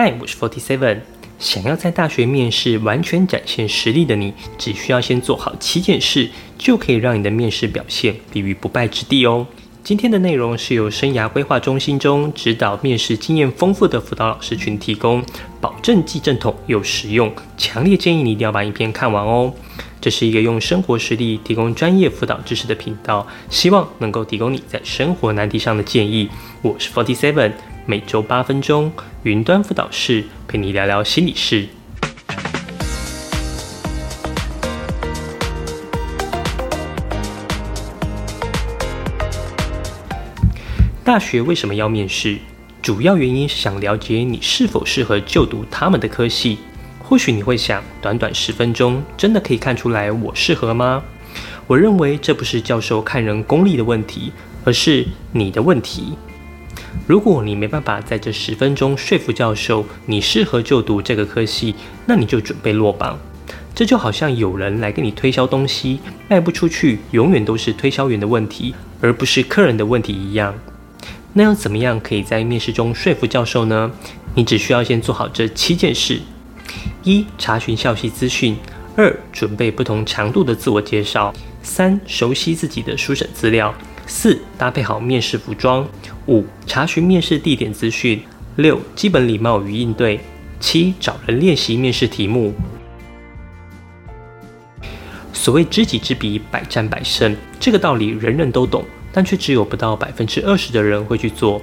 嗨，我是 Forty Seven。想要在大学面试完全展现实力的你，只需要先做好七件事，就可以让你的面试表现立于不败之地哦。今天的内容是由生涯规划中心中指导面试经验丰富的辅导老师群提供，保证既正统又实用。强烈建议你一定要把影片看完哦。这是一个用生活实例提供专业辅导知识的频道，希望能够提供你在生活难题上的建议。我是 Forty Seven。每周八分钟，云端辅导室陪你聊聊心理事。大学为什么要面试？主要原因是想了解你是否适合就读他们的科系。或许你会想，短短十分钟，真的可以看出来我适合吗？我认为这不是教授看人功力的问题，而是你的问题。如果你没办法在这十分钟说服教授你适合就读这个科系，那你就准备落榜。这就好像有人来跟你推销东西，卖不出去，永远都是推销员的问题，而不是客人的问题一样。那要怎么样可以在面试中说服教授呢？你只需要先做好这七件事：一、查询校系资讯；二、准备不同强度的自我介绍；三、熟悉自己的书审资料。四、搭配好面试服装；五、查询面试地点资讯；六、基本礼貌与应对；七、找人练习面试题目。所谓知己知彼，百战百胜，这个道理人人都懂，但却只有不到百分之二十的人会去做。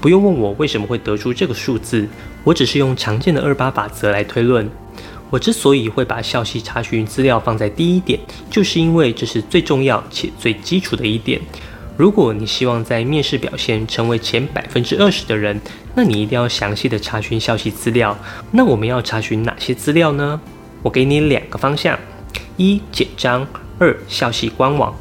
不用问我为什么会得出这个数字，我只是用常见的二八法则来推论。我之所以会把校系查询资料放在第一点，就是因为这是最重要且最基础的一点。如果你希望在面试表现成为前百分之二十的人，那你一定要详细的查询校系资料。那我们要查询哪些资料呢？我给你两个方向：一简章，二校系官网。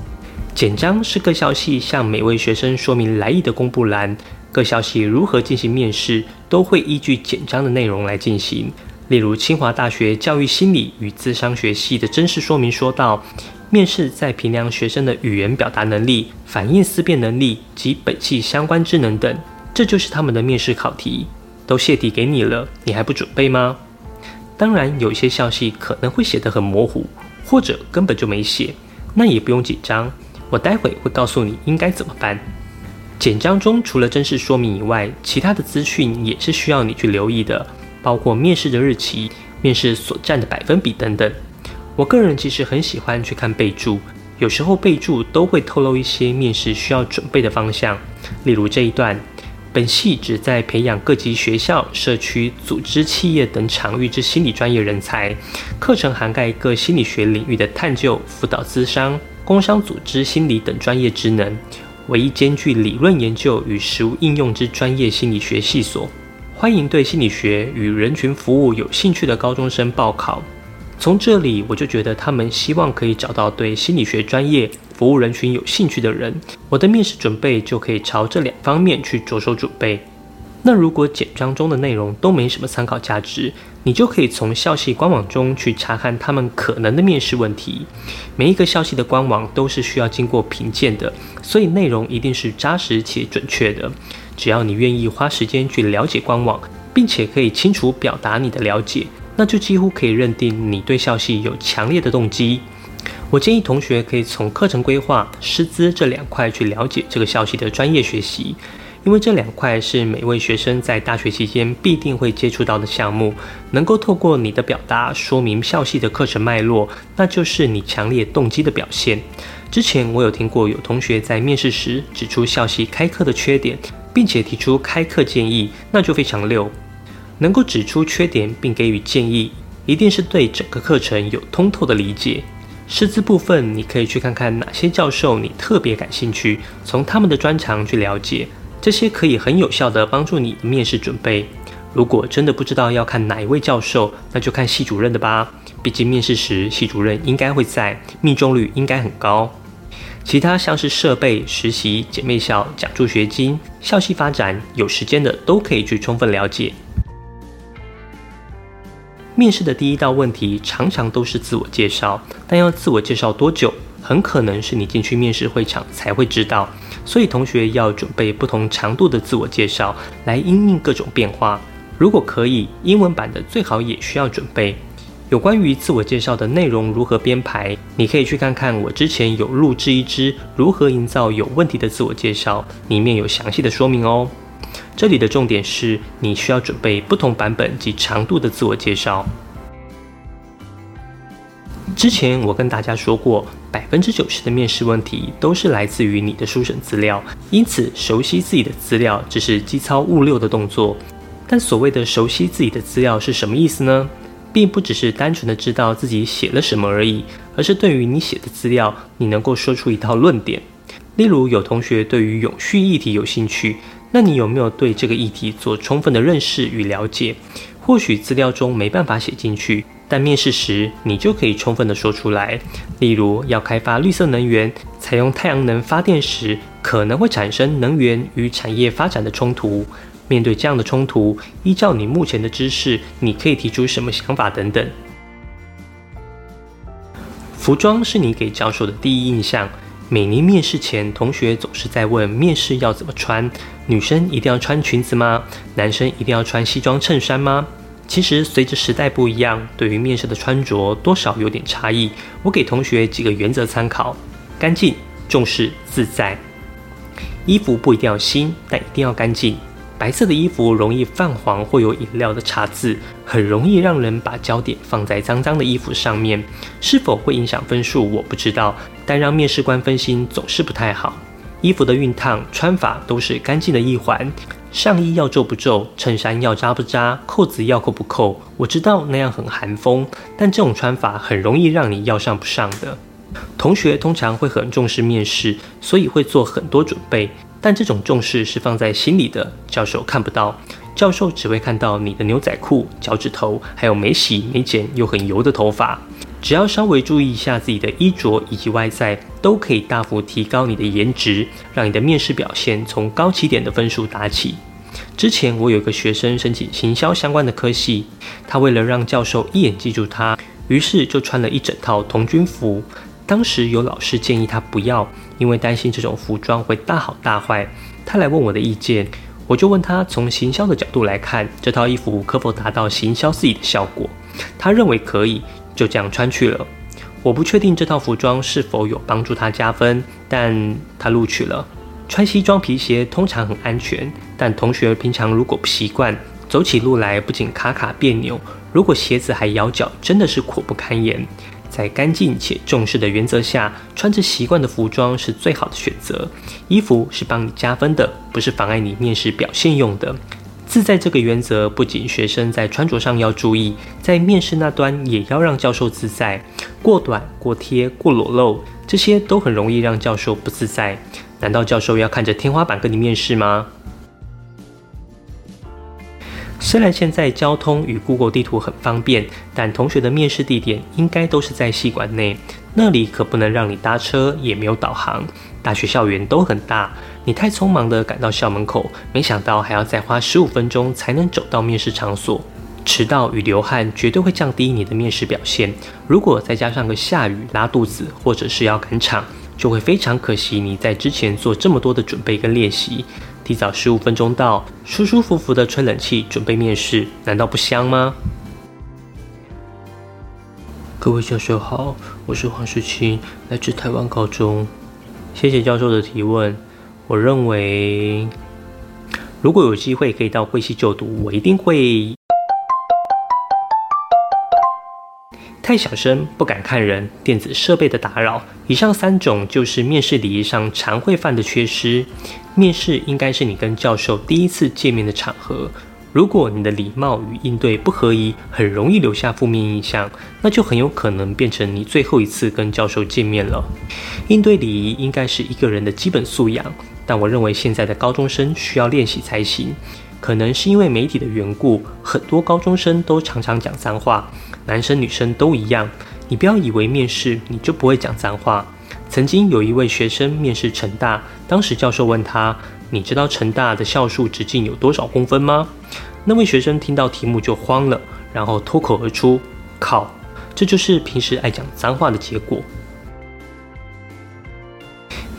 简章是各校系向每位学生说明来意的公布栏，各校系如何进行面试，都会依据简章的内容来进行。例如，清华大学教育心理与智商学系的真实说明说到。面试在评量学生的语言表达能力、反应思辨能力及本系相关智能等，这就是他们的面试考题。都泄题给你了，你还不准备吗？当然，有一些校系可能会写得很模糊，或者根本就没写，那也不用紧张。我待会会告诉你应该怎么办。简章中除了真实说明以外，其他的资讯也是需要你去留意的，包括面试的日期、面试所占的百分比等等。我个人其实很喜欢去看备注，有时候备注都会透露一些面试需要准备的方向。例如这一段，本系旨在培养各级学校、社区、组织、企业等场域之心理专业人才，课程涵盖各心理学领域的探究、辅导、咨商、工商组织心理等专业职能，唯一兼具理论研究与实务应用之专业心理学系所，欢迎对心理学与人群服务有兴趣的高中生报考。从这里我就觉得他们希望可以找到对心理学专业服务人群有兴趣的人，我的面试准备就可以朝这两方面去着手准备。那如果简章中的内容都没什么参考价值，你就可以从校系官网中去查看他们可能的面试问题。每一个校系的官网都是需要经过评鉴的，所以内容一定是扎实且准确的。只要你愿意花时间去了解官网，并且可以清楚表达你的了解。那就几乎可以认定你对校系有强烈的动机。我建议同学可以从课程规划、师资这两块去了解这个校系的专业学习，因为这两块是每位学生在大学期间必定会接触到的项目。能够透过你的表达说明校系的课程脉络，那就是你强烈动机的表现。之前我有听过有同学在面试时指出校系开课的缺点，并且提出开课建议，那就非常溜。能够指出缺点并给予建议，一定是对整个课程有通透的理解。师资部分，你可以去看看哪些教授你特别感兴趣，从他们的专长去了解，这些可以很有效的帮助你的面试准备。如果真的不知道要看哪一位教授，那就看系主任的吧，毕竟面试时系主任应该会在，命中率应该很高。其他像是设备、实习、姐妹校、奖助学金、校系发展，有时间的都可以去充分了解。面试的第一道问题常常都是自我介绍，但要自我介绍多久，很可能是你进去面试会场才会知道。所以同学要准备不同长度的自我介绍，来应应各种变化。如果可以，英文版的最好也需要准备。有关于自我介绍的内容如何编排，你可以去看看我之前有录制一支如何营造有问题的自我介绍，里面有详细的说明哦。这里的重点是你需要准备不同版本及长度的自我介绍。之前我跟大家说过，百分之九十的面试问题都是来自于你的书审资料，因此熟悉自己的资料只是机操物六的动作。但所谓的熟悉自己的资料是什么意思呢？并不只是单纯的知道自己写了什么而已，而是对于你写的资料，你能够说出一套论点。例如，有同学对于永续议题有兴趣，那你有没有对这个议题做充分的认识与了解？或许资料中没办法写进去，但面试时你就可以充分的说出来。例如，要开发绿色能源，采用太阳能发电时，可能会产生能源与产业发展的冲突。面对这样的冲突，依照你目前的知识，你可以提出什么想法等等。服装是你给教授的第一印象。每年面试前，同学总是在问面试要怎么穿，女生一定要穿裙子吗？男生一定要穿西装衬衫吗？其实随着时代不一样，对于面试的穿着多少有点差异。我给同学几个原则参考：干净、重视、自在。衣服不一定要新，但一定要干净。白色的衣服容易泛黄或有饮料的茶渍，很容易让人把焦点放在脏脏的衣服上面。是否会影响分数，我不知道，但让面试官分心总是不太好。衣服的熨烫、穿法都是干净的一环。上衣要皱不皱，衬衫要扎不扎，扣子要扣不扣。我知道那样很寒风，但这种穿法很容易让你要上不上的。同学通常会很重视面试，所以会做很多准备。但这种重视是放在心里的，教授看不到。教授只会看到你的牛仔裤、脚趾头，还有没洗、没剪又很油的头发。只要稍微注意一下自己的衣着以及外在，都可以大幅提高你的颜值，让你的面试表现从高起点的分数打起。之前我有一个学生申请行销相关的科系，他为了让教授一眼记住他，于是就穿了一整套童军服。当时有老师建议他不要，因为担心这种服装会大好大坏。他来问我的意见，我就问他从行销的角度来看，这套衣服可否达到行销自己的效果？他认为可以，就这样穿去了。我不确定这套服装是否有帮助他加分，但他录取了。穿西装皮鞋通常很安全，但同学平常如果不习惯，走起路来不仅卡卡别扭，如果鞋子还咬脚，真的是苦不堪言。在干净且重视的原则下，穿着习惯的服装是最好的选择。衣服是帮你加分的，不是妨碍你面试表现用的。自在这个原则，不仅学生在穿着上要注意，在面试那端也要让教授自在。过短、过贴、过裸露，这些都很容易让教授不自在。难道教授要看着天花板跟你面试吗？虽然现在交通与 Google 地图很方便，但同学的面试地点应该都是在系馆内，那里可不能让你搭车，也没有导航。大学校园都很大，你太匆忙的赶到校门口，没想到还要再花十五分钟才能走到面试场所。迟到与流汗绝对会降低你的面试表现。如果再加上个下雨、拉肚子，或者是要赶场，就会非常可惜你在之前做这么多的准备跟练习。提早十五分钟到，舒舒服服的吹冷气，准备面试，难道不香吗？各位教授好，我是黄世清，来自台湾高中。谢谢教授的提问。我认为，如果有机会可以到贵系就读，我一定会。太小声，不敢看人，电子设备的打扰，以上三种就是面试礼仪上常会犯的缺失。面试应该是你跟教授第一次见面的场合，如果你的礼貌与应对不合宜，很容易留下负面印象，那就很有可能变成你最后一次跟教授见面了。应对礼仪应该是一个人的基本素养，但我认为现在的高中生需要练习才行。可能是因为媒体的缘故，很多高中生都常常讲脏话，男生女生都一样。你不要以为面试你就不会讲脏话。曾经有一位学生面试成大，当时教授问他：“你知道成大的校树直径有多少公分吗？”那位学生听到题目就慌了，然后脱口而出：“靠！”这就是平时爱讲脏话的结果。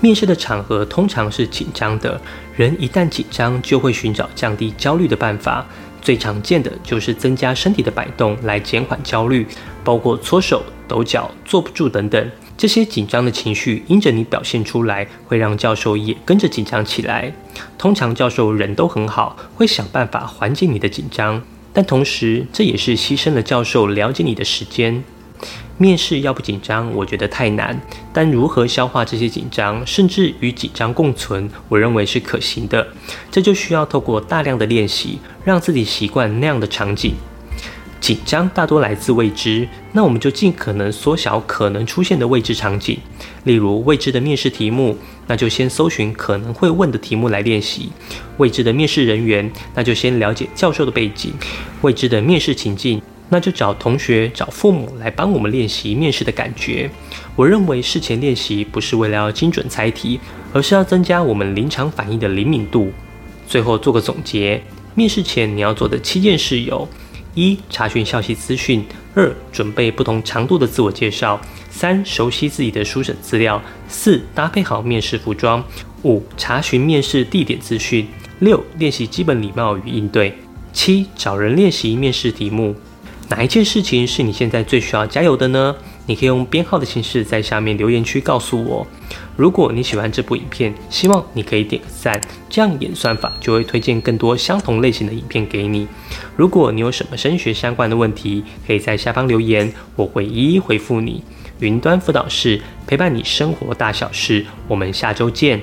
面试的场合通常是紧张的，人一旦紧张就会寻找降低焦虑的办法。最常见的就是增加身体的摆动来减缓焦虑，包括搓手、抖脚、坐不住等等。这些紧张的情绪因着你表现出来，会让教授也跟着紧张起来。通常教授人都很好，会想办法缓解你的紧张，但同时这也是牺牲了教授了解你的时间。面试要不紧张，我觉得太难。但如何消化这些紧张，甚至与紧张共存，我认为是可行的。这就需要透过大量的练习，让自己习惯那样的场景。紧张大多来自未知，那我们就尽可能缩小可能出现的未知场景。例如未知的面试题目，那就先搜寻可能会问的题目来练习；未知的面试人员，那就先了解教授的背景；未知的面试情境。那就找同学、找父母来帮我们练习面试的感觉。我认为事前练习不是为了要精准猜题，而是要增加我们临场反应的灵敏度。最后做个总结：面试前你要做的七件事有：一、查询消息资讯；二、准备不同长度的自我介绍；三、熟悉自己的书审资料；四、搭配好面试服装；五、查询面试地点资讯；六、练习基本礼貌与应对；七、找人练习面试题目。哪一件事情是你现在最需要加油的呢？你可以用编号的形式在下面留言区告诉我。如果你喜欢这部影片，希望你可以点个赞，这样演算法就会推荐更多相同类型的影片给你。如果你有什么升学相关的问题，可以在下方留言，我会一一回复你。云端辅导室陪伴你生活大小事，我们下周见。